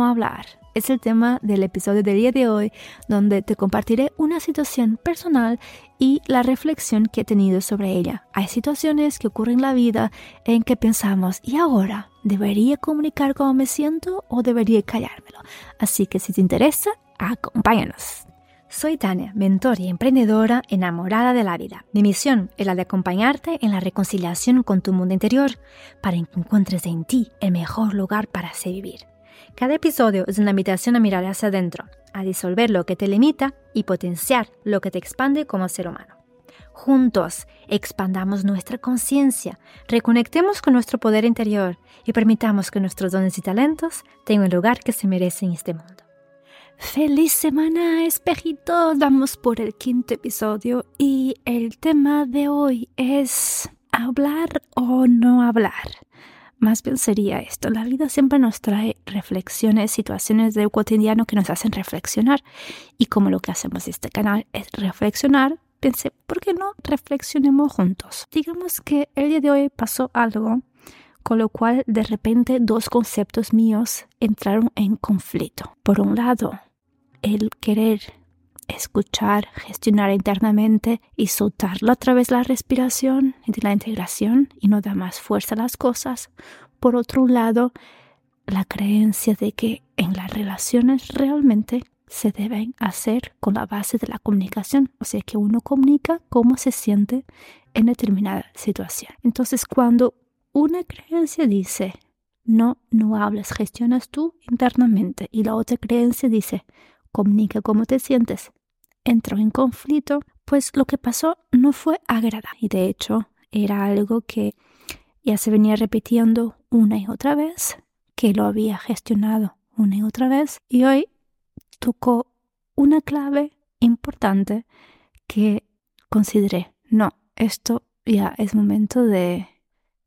hablar. Es el tema del episodio del día de hoy, donde te compartiré una situación personal y la reflexión que he tenido sobre ella. Hay situaciones que ocurren en la vida en que pensamos, ¿y ahora? ¿Debería comunicar cómo me siento o debería callármelo? Así que si te interesa, acompáñanos. Soy Tania, mentor y emprendedora enamorada de la vida. Mi misión es la de acompañarte en la reconciliación con tu mundo interior para que encuentres en ti el mejor lugar para así vivir. Cada episodio es una invitación a mirar hacia adentro, a disolver lo que te limita y potenciar lo que te expande como ser humano. Juntos expandamos nuestra conciencia, reconectemos con nuestro poder interior y permitamos que nuestros dones y talentos tengan el lugar que se merecen en este mundo. Feliz semana, espejitos. Vamos por el quinto episodio y el tema de hoy es hablar o no hablar. Más bien sería esto. La vida siempre nos trae reflexiones, situaciones del cotidiano que nos hacen reflexionar. Y como lo que hacemos en este canal es reflexionar, pensé, ¿por qué no reflexionemos juntos? Digamos que el día de hoy pasó algo con lo cual de repente dos conceptos míos entraron en conflicto. Por un lado, el querer escuchar, gestionar internamente y soltarlo a través de la respiración y de la integración y no da más fuerza a las cosas. Por otro lado, la creencia de que en las relaciones realmente se deben hacer con la base de la comunicación, o sea que uno comunica cómo se siente en determinada situación. Entonces, cuando una creencia dice, no, no hables, gestionas tú internamente, y la otra creencia dice, comunica cómo te sientes, entró en conflicto, pues lo que pasó no fue agradable. Y de hecho era algo que ya se venía repitiendo una y otra vez, que lo había gestionado una y otra vez. Y hoy tocó una clave importante que consideré, no, esto ya es momento de,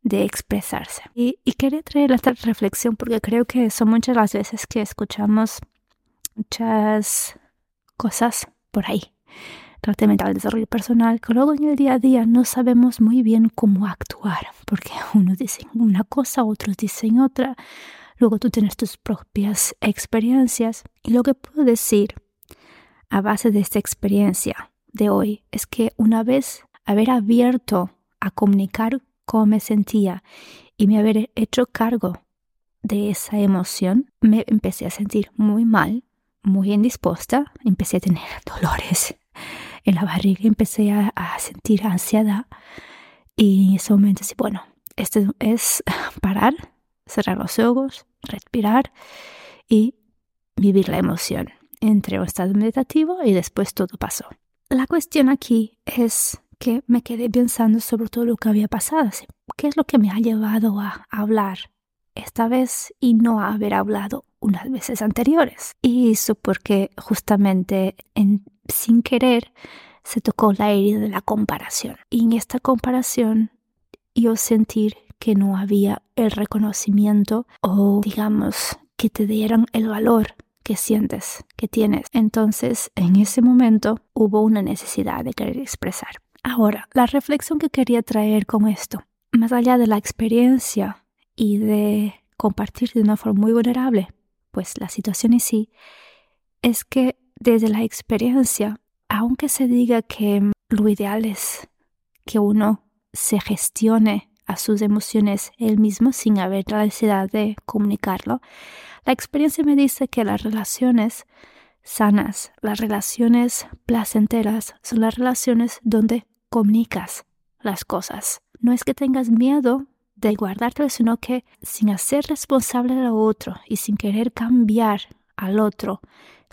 de expresarse. Y, y quería traer esta reflexión porque creo que son muchas las veces que escuchamos muchas cosas por ahí. Trate mental, desarrollo personal, que luego en el día a día no sabemos muy bien cómo actuar, porque unos dicen una cosa, otros dicen otra, luego tú tienes tus propias experiencias. Y lo que puedo decir a base de esta experiencia de hoy es que una vez haber abierto a comunicar cómo me sentía y me haber hecho cargo de esa emoción, me empecé a sentir muy mal muy indispuesta, empecé a tener dolores en la barriga, empecé a, sentir ansiedad y en ese momento sí, bueno, esto es parar, cerrar los ojos, respirar y vivir la emoción. entre un estado meditativo y después todo pasó. La cuestión aquí es que me quedé pensando sobre todo lo que había pasado. ¿Qué es lo que me ha llevado a hablar esta vez y no haber hablado unas veces anteriores. Y eso porque justamente en, sin querer se tocó la herida de la comparación. Y en esta comparación yo sentir que no había el reconocimiento o digamos que te dieran el valor que sientes, que tienes. Entonces, en ese momento hubo una necesidad de querer expresar. Ahora, la reflexión que quería traer con esto, más allá de la experiencia y de compartir de una forma muy vulnerable, pues la situación en sí, es que desde la experiencia, aunque se diga que lo ideal es que uno se gestione a sus emociones él mismo sin haber la necesidad de comunicarlo, la experiencia me dice que las relaciones sanas, las relaciones placenteras, son las relaciones donde comunicas las cosas. No es que tengas miedo de guardártelo, sino que sin hacer responsable al otro y sin querer cambiar al otro,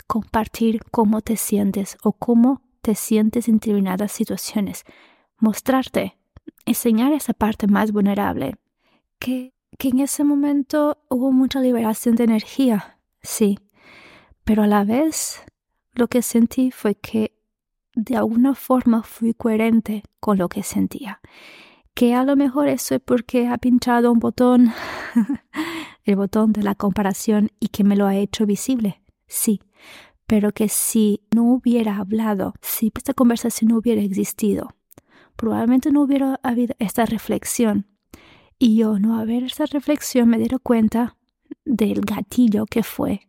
compartir cómo te sientes o cómo te sientes en determinadas situaciones, mostrarte, enseñar esa parte más vulnerable, que, que en ese momento hubo mucha liberación de energía, sí, pero a la vez lo que sentí fue que de alguna forma fui coherente con lo que sentía que a lo mejor eso es porque ha pinchado un botón, el botón de la comparación y que me lo ha hecho visible. Sí, pero que si no hubiera hablado, si esta conversación no hubiera existido, probablemente no hubiera habido esta reflexión. Y yo no haber esta reflexión me diera cuenta del gatillo que fue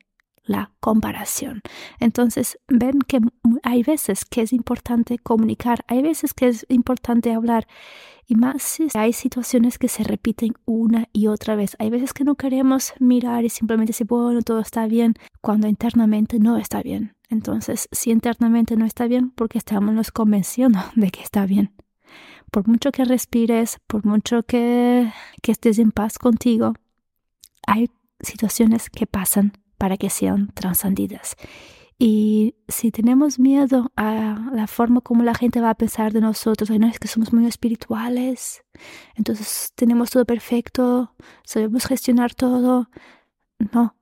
la comparación. Entonces, ven que hay veces que es importante comunicar, hay veces que es importante hablar, y más si hay situaciones que se repiten una y otra vez. Hay veces que no queremos mirar y simplemente decir, bueno, todo está bien, cuando internamente no está bien. Entonces, si internamente no está bien, porque estamos convenciendo de que está bien. Por mucho que respires, por mucho que, que estés en paz contigo, hay situaciones que pasan para que sean trascendidas. Y si tenemos miedo a la forma como la gente va a pensar de nosotros, no es que somos muy espirituales, entonces tenemos todo perfecto, sabemos gestionar todo. No,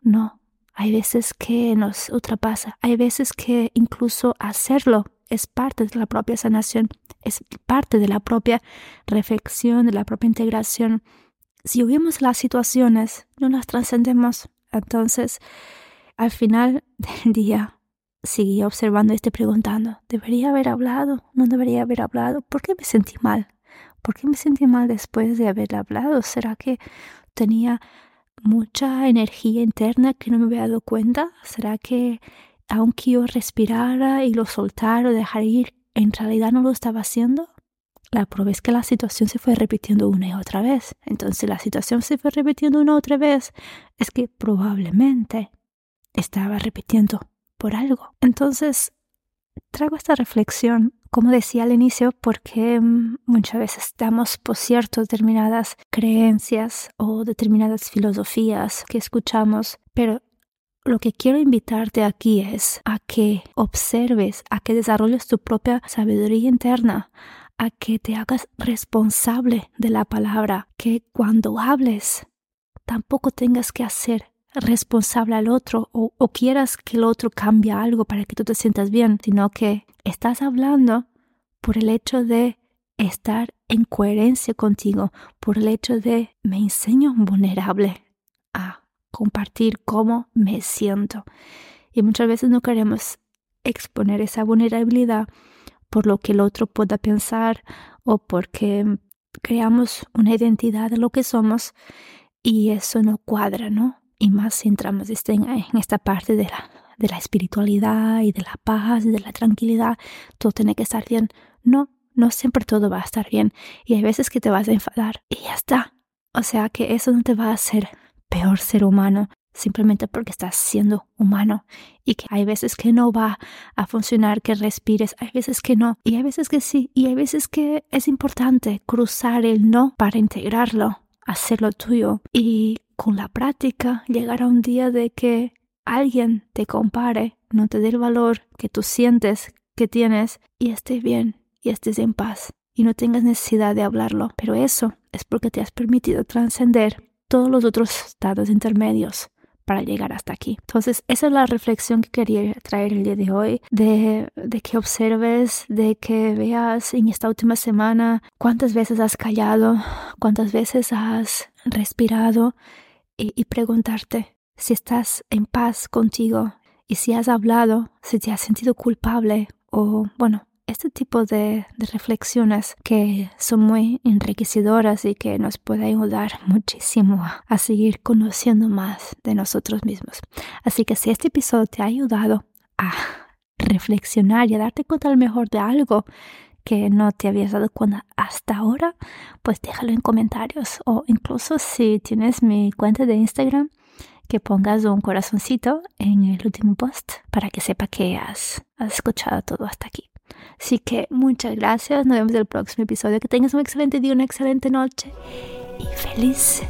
no. Hay veces que nos ultrapasa, hay veces que incluso hacerlo es parte de la propia sanación, es parte de la propia reflexión, de la propia integración. Si huimos las situaciones, no las trascendemos. Entonces, al final del día, seguí observando y estoy preguntando, ¿debería haber hablado? ¿No debería haber hablado? ¿Por qué me sentí mal? ¿Por qué me sentí mal después de haber hablado? ¿Será que tenía mucha energía interna que no me había dado cuenta? ¿Será que aunque yo respirara y lo soltara o dejar ir, en realidad no lo estaba haciendo? La prueba es que la situación se fue repitiendo una y otra vez. Entonces la situación se fue repitiendo una y otra vez. Es que probablemente estaba repitiendo por algo. Entonces, traigo esta reflexión, como decía al inicio, porque mm, muchas veces damos por cierto determinadas creencias o determinadas filosofías que escuchamos, pero lo que quiero invitarte aquí es a que observes, a que desarrolles tu propia sabiduría interna, a que te hagas responsable de la palabra, que cuando hables tampoco tengas que hacer responsable al otro o, quieras que el otro cambie algo para que tú te sientas bien, sino que estás hablando por el hecho de estar en coherencia contigo, por el hecho de me enseño vulnerable a compartir cómo me siento. Y muchas veces no queremos exponer esa vulnerabilidad por lo que el otro pueda pensar o porque creamos una identidad de lo que somos y eso no cuadra, ¿no? y más entramos este, en esta parte de la, de la espiritualidad y de la paz y de la tranquilidad, todo tiene que estar bien. No, no siempre todo va a estar bien y hay veces que te vas a enfadar y ya está. O sea que eso no te va a hacer peor ser humano simplemente porque estás siendo humano y que hay veces que no va a funcionar que respires, hay veces que no y hay veces que sí y hay veces que es importante cruzar el no para integrarlo, hacerlo tuyo y con la práctica llegará un día de que alguien te compare, no te dé el valor que tú sientes que tienes y estés bien y estés en paz y no tengas necesidad de hablarlo. Pero eso es porque te has permitido trascender todos los otros estados intermedios para llegar hasta aquí. Entonces, esa es la reflexión que quería traer el día de hoy, de, que observes, de que veas en esta última semana cuántas veces has callado, cuántas veces has respirado y, preguntarte si estás en paz contigo y si has hablado, si te has sentido culpable o, bueno, este tipo de, reflexiones que son muy enriquecedoras y que nos pueden ayudar muchísimo a seguir conociendo más de nosotros mismos. Así que si este episodio te ha ayudado a reflexionar y a darte cuenta al mejor de algo que no te habías dado cuenta hasta ahora, pues déjalo en comentarios o incluso si tienes mi cuenta de Instagram, que pongas un corazoncito en el último post para que sepa que has, has escuchado todo hasta aquí. Así que muchas gracias, nos vemos en el próximo episodio, que tengas un excelente día, una excelente noche y feliz